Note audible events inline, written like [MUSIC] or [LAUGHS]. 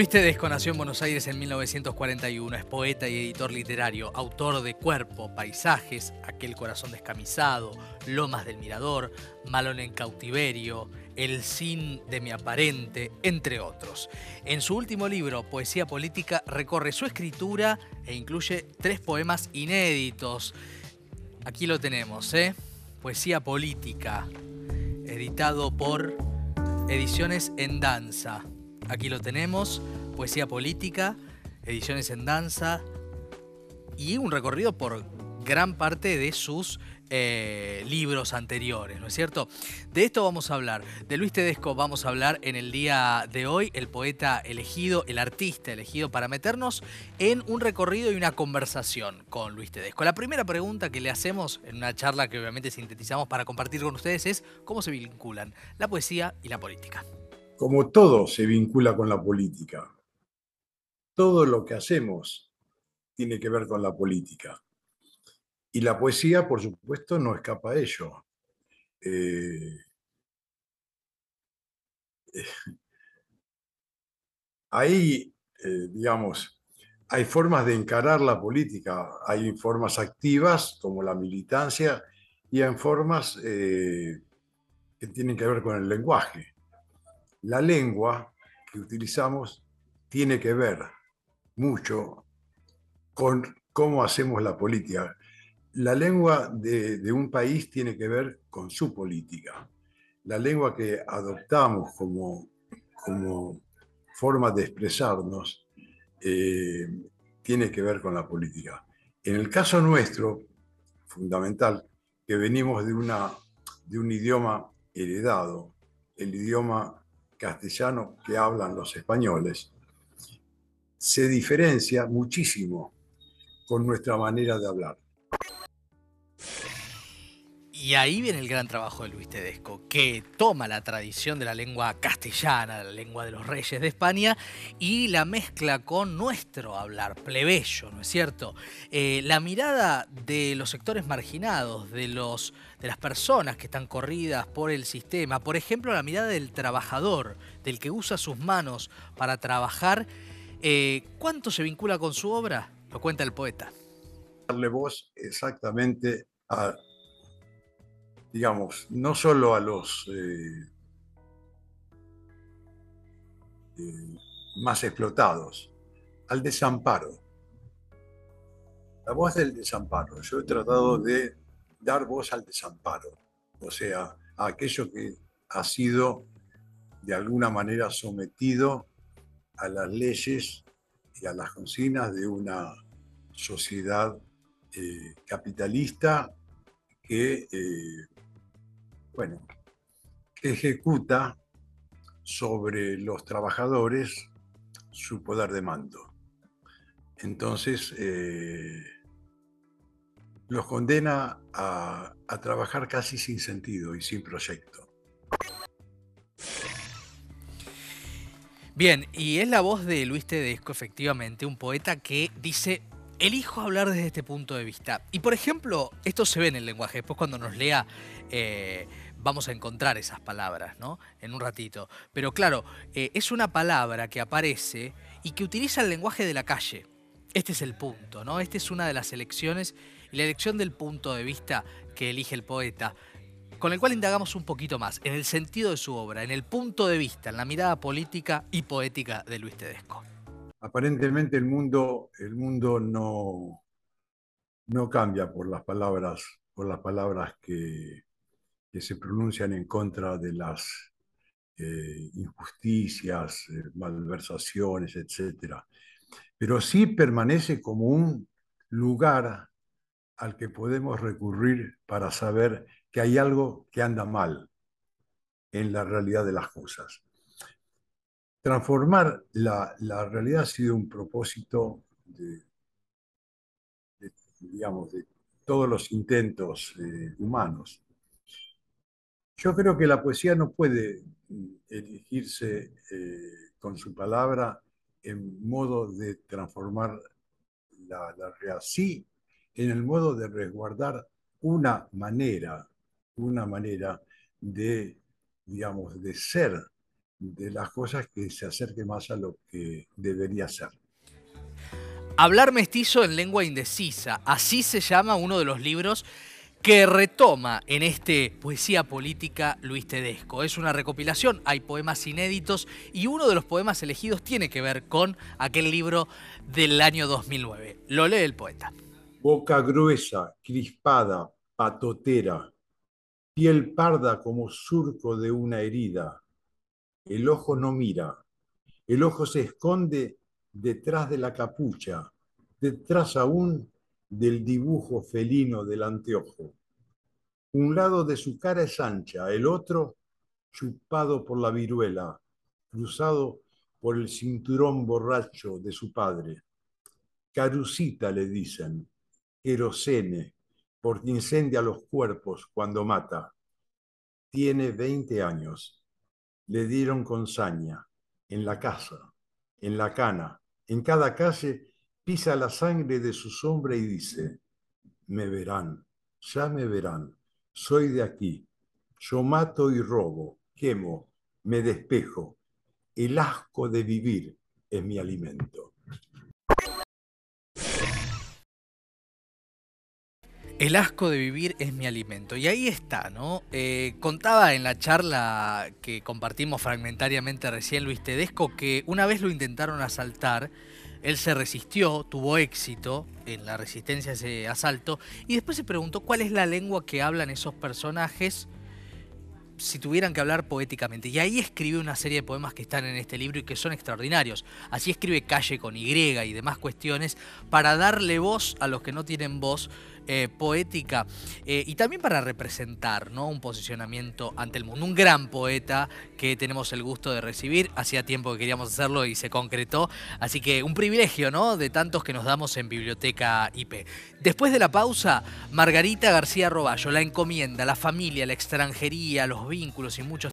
Luis Tedesco nació en Buenos Aires en 1941, es poeta y editor literario, autor de Cuerpo, Paisajes, Aquel corazón descamisado, Lomas del Mirador, Malón en cautiverio, El sin de mi aparente, entre otros. En su último libro, Poesía Política, recorre su escritura e incluye tres poemas inéditos. Aquí lo tenemos, ¿eh? Poesía Política, editado por Ediciones en Danza. Aquí lo tenemos, poesía política, ediciones en danza y un recorrido por gran parte de sus eh, libros anteriores, ¿no es cierto? De esto vamos a hablar. De Luis Tedesco vamos a hablar en el día de hoy, el poeta elegido, el artista elegido para meternos en un recorrido y una conversación con Luis Tedesco. La primera pregunta que le hacemos en una charla que obviamente sintetizamos para compartir con ustedes es cómo se vinculan la poesía y la política como todo se vincula con la política. Todo lo que hacemos tiene que ver con la política. Y la poesía, por supuesto, no escapa a ello. Eh, [LAUGHS] ahí, eh, digamos, hay formas de encarar la política. Hay formas activas, como la militancia, y hay formas eh, que tienen que ver con el lenguaje la lengua que utilizamos tiene que ver mucho con cómo hacemos la política. La lengua de, un país tiene que ver con su política. La lengua que adoptamos como, como forma de expresarnos eh, tiene que ver con la política. En el caso nuestro, fundamental, que venimos de, una, de un idioma heredado, el idioma castellano que hablan los españoles, se diferencia muchísimo con nuestra manera de hablar. Y ahí viene el gran trabajo de Luis Tedesco, que toma la tradición de la lengua castellana, la lengua de los reyes de España, y la mezcla con nuestro hablar, plebeyo, ¿no es cierto? Eh, la mirada de los sectores marginados, de, los, de las personas que están corridas por el sistema, por ejemplo, la mirada del trabajador, del que usa sus manos para trabajar, eh, ¿cuánto se vincula con su obra? Lo cuenta el poeta. Darle voz exactamente a digamos, no solo a los eh, eh, más explotados, al desamparo. La voz del desamparo. Yo he tratado de dar voz al desamparo, o sea, a aquello que ha sido de alguna manera sometido a las leyes y a las consignas de una sociedad eh, capitalista que bueno, ejecuta sobre los trabajadores su poder de mando. Entonces, eh, los condena a, a trabajar casi sin sentido y sin proyecto. Bien, y es la voz de Luis Tedesco, efectivamente, un poeta que dice, elijo hablar desde este punto de vista. Y por ejemplo, esto se ve en el lenguaje, después cuando nos lea eh, vamos a encontrar esas palabras, ¿no? En un ratito. Pero claro, eh, es una palabra que aparece y que utiliza el lenguaje de la calle. Este es el punto, ¿no? Esta es una de las elecciones y la elección del punto de vista que elige el poeta, con el cual indagamos un poquito más, en el sentido de su obra, en el punto de vista, en la mirada política y poética de Luis Tedesco. Aparentemente el mundo, el mundo no, no cambia por las palabras, por las palabras que, que se pronuncian en contra de las eh, injusticias, eh, malversaciones, etc. Pero sí permanece como un lugar al que podemos recurrir para saber que hay algo que anda mal en la realidad de las cosas. Transformar la, realidad ha sido un propósito de, digamos, de todos los intentos eh, humanos. Yo creo que la poesía no puede mm, elegirse eh, con su palabra en modo de transformar la, realidad. Sí, en el modo de resguardar una manera, una manera de, digamos, de ser de las cosas que se acerque más a lo que debería ser. Hablar mestizo en lengua indecisa, así se llama uno de los libros que retoma en este Poesía Política Luis Tedesco. Es una recopilación, hay poemas inéditos y uno de los poemas elegidos tiene que ver con aquel libro del año 2009. Lo lee el poeta. Boca gruesa, crispada, patotera, piel parda como surco de una herida. El ojo no mira, el ojo se esconde detrás de la capucha, detrás aún del dibujo felino del anteojo. Un lado de su cara es ancha, el otro chupado por la viruela, cruzado por el cinturón borracho de su padre. Carucita le dicen, querosene, porque incendia los cuerpos cuando mata. Tiene 20 años. Le dieron con saña, en la casa, en la cana, en cada calle pisa la sangre de su sombra y dice, me verán, ya me verán, soy de aquí, yo mato y robo, quemo, me despejo, el asco de vivir es mi alimento. El asco de vivir es mi alimento. Y ahí está, ¿no? Eh, contaba en la charla que compartimos fragmentariamente recién Luis Tedesco que una vez lo intentaron asaltar él se resistió, tuvo éxito en la resistencia a ese asalto y después se preguntó cuál es la lengua que hablan esos personajes si tuvieran que hablar poéticamente. Y ahí escribe una serie de poemas que están en este libro y que son extraordinarios. Así escribe Calle con Y y demás cuestiones para darle voz a los que no tienen voz eh, poética eh, y también para representar ¿no? un posicionamiento ante el mundo. Un gran poeta que tenemos el gusto de recibir. Hacía tiempo que queríamos hacerlo y se concretó. Así que un privilegio ¿no? de tantos que nos damos en Biblioteca IP. Después de la pausa, Margarita García Roballo, la encomienda, la familia, la extranjería, los vínculos y muchos